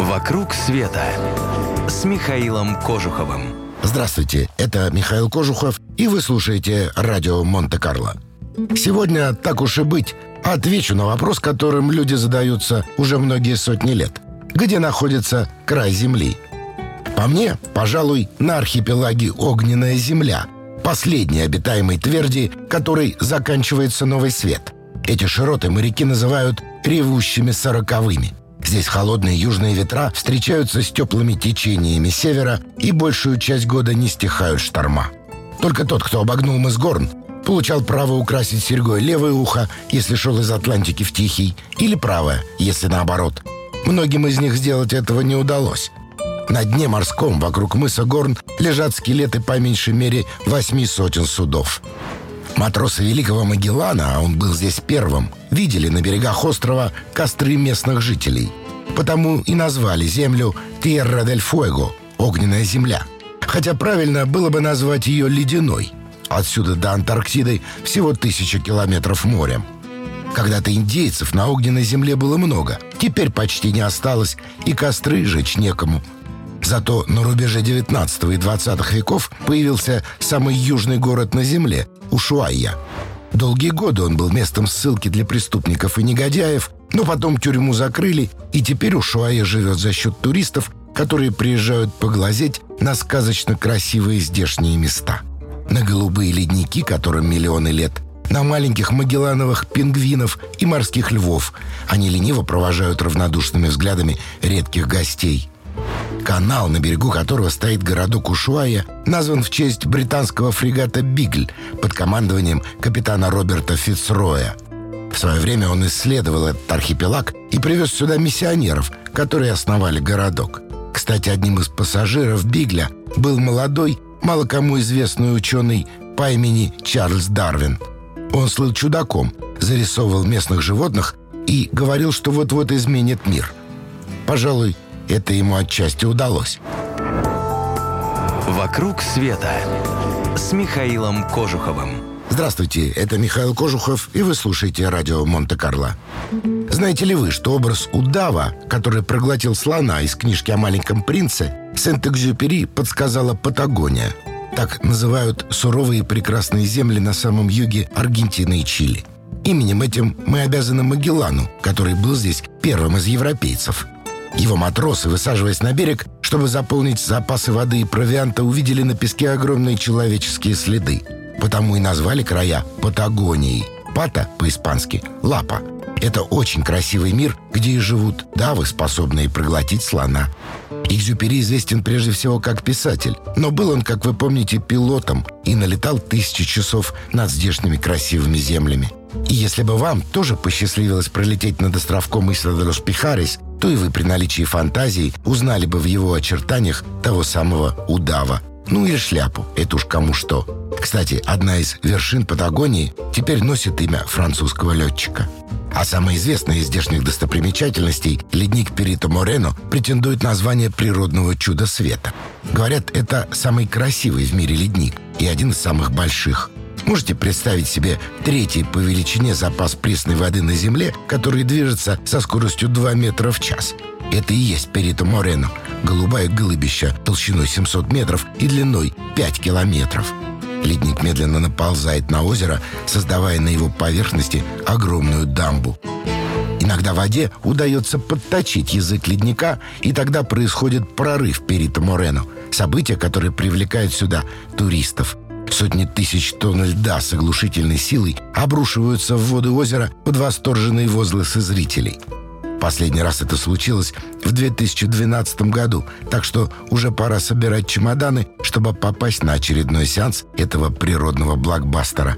«Вокруг света» с Михаилом Кожуховым. Здравствуйте, это Михаил Кожухов, и вы слушаете радио Монте-Карло. Сегодня, так уж и быть, отвечу на вопрос, которым люди задаются уже многие сотни лет. Где находится край Земли? По мне, пожалуй, на архипелаге Огненная Земля, последней обитаемой тверди, которой заканчивается новый свет. Эти широты моряки называют ревущими сороковыми – Здесь холодные южные ветра встречаются с теплыми течениями севера и большую часть года не стихают шторма. Только тот, кто обогнул мыс Горн, получал право украсить серьгой левое ухо, если шел из Атлантики в Тихий, или правое, если наоборот. Многим из них сделать этого не удалось. На дне морском вокруг мыса Горн лежат скелеты по меньшей мере восьми сотен судов. Матросы Великого Магеллана, а он был здесь первым, видели на берегах острова костры местных жителей. Потому и назвали землю Тierra del Fuego – огненная земля. Хотя правильно было бы назвать ее ледяной. Отсюда до Антарктиды всего тысяча километров морем. Когда-то индейцев на огненной земле было много. Теперь почти не осталось, и костры жечь некому. Зато на рубеже 19 и 20 веков появился самый южный город на Земле – Ушуайя. Долгие годы он был местом ссылки для преступников и негодяев, но потом тюрьму закрыли, и теперь Ушуайя живет за счет туристов, которые приезжают поглазеть на сказочно красивые здешние места. На голубые ледники, которым миллионы лет, на маленьких магеллановых пингвинов и морских львов. Они лениво провожают равнодушными взглядами редких гостей – Канал, на берегу которого стоит городок Ушуая, назван в честь британского фрегата «Бигль» под командованием капитана Роберта Фицроя. В свое время он исследовал этот архипелаг и привез сюда миссионеров, которые основали городок. Кстати, одним из пассажиров «Бигля» был молодой, мало кому известный ученый по имени Чарльз Дарвин. Он слыл чудаком, зарисовывал местных животных и говорил, что вот-вот изменит мир. Пожалуй, это ему отчасти удалось. «Вокруг света» с Михаилом Кожуховым. Здравствуйте, это Михаил Кожухов, и вы слушаете радио Монте-Карло. Знаете ли вы, что образ удава, который проглотил слона из книжки о маленьком принце, Сент-Экзюпери подсказала Патагония. Так называют суровые прекрасные земли на самом юге Аргентины и Чили. Именем этим мы обязаны Магеллану, который был здесь первым из европейцев – его матросы, высаживаясь на берег, чтобы заполнить запасы воды и провианта, увидели на песке огромные человеческие следы. Потому и назвали края Патагонией. Пата по-испански – лапа. Это очень красивый мир, где и живут давы, способные проглотить слона. Экзюпери известен прежде всего как писатель, но был он, как вы помните, пилотом и налетал тысячи часов над здешними красивыми землями. И если бы вам тоже посчастливилось пролететь над островком Исла де Пихарис, то и вы при наличии фантазии узнали бы в его очертаниях того самого удава. Ну или шляпу, это уж кому что. Кстати, одна из вершин Патагонии теперь носит имя французского летчика. А самая известная из здешних достопримечательностей, ледник Перито Морено, претендует на звание природного чуда света. Говорят, это самый красивый в мире ледник и один из самых больших. Можете представить себе третий по величине запас пресной воды на Земле, который движется со скоростью 2 метра в час? Это и есть Перито Морено, голубая голубища толщиной 700 метров и длиной 5 километров. Ледник медленно наползает на озеро, создавая на его поверхности огромную дамбу. Иногда воде удается подточить язык ледника, и тогда происходит прорыв Перито Морено, событие, которое привлекает сюда туристов – Сотни тысяч тонн льда с оглушительной силой обрушиваются в воды озера под восторженные возгласы зрителей. Последний раз это случилось в 2012 году, так что уже пора собирать чемоданы, чтобы попасть на очередной сеанс этого природного блокбастера.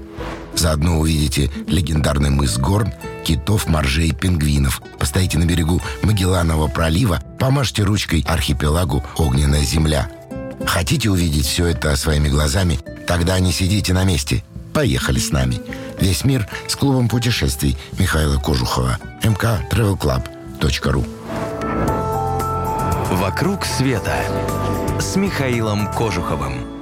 Заодно увидите легендарный мыс Горн, китов, моржей, пингвинов. Постоите на берегу Магелланова пролива, помажьте ручкой архипелагу «Огненная земля». Хотите увидеть все это своими глазами? Тогда не сидите на месте. Поехали с нами. Весь мир с клубом путешествий Михаила Кожухова. mktravelclub.ru «Вокруг света» с Михаилом Кожуховым.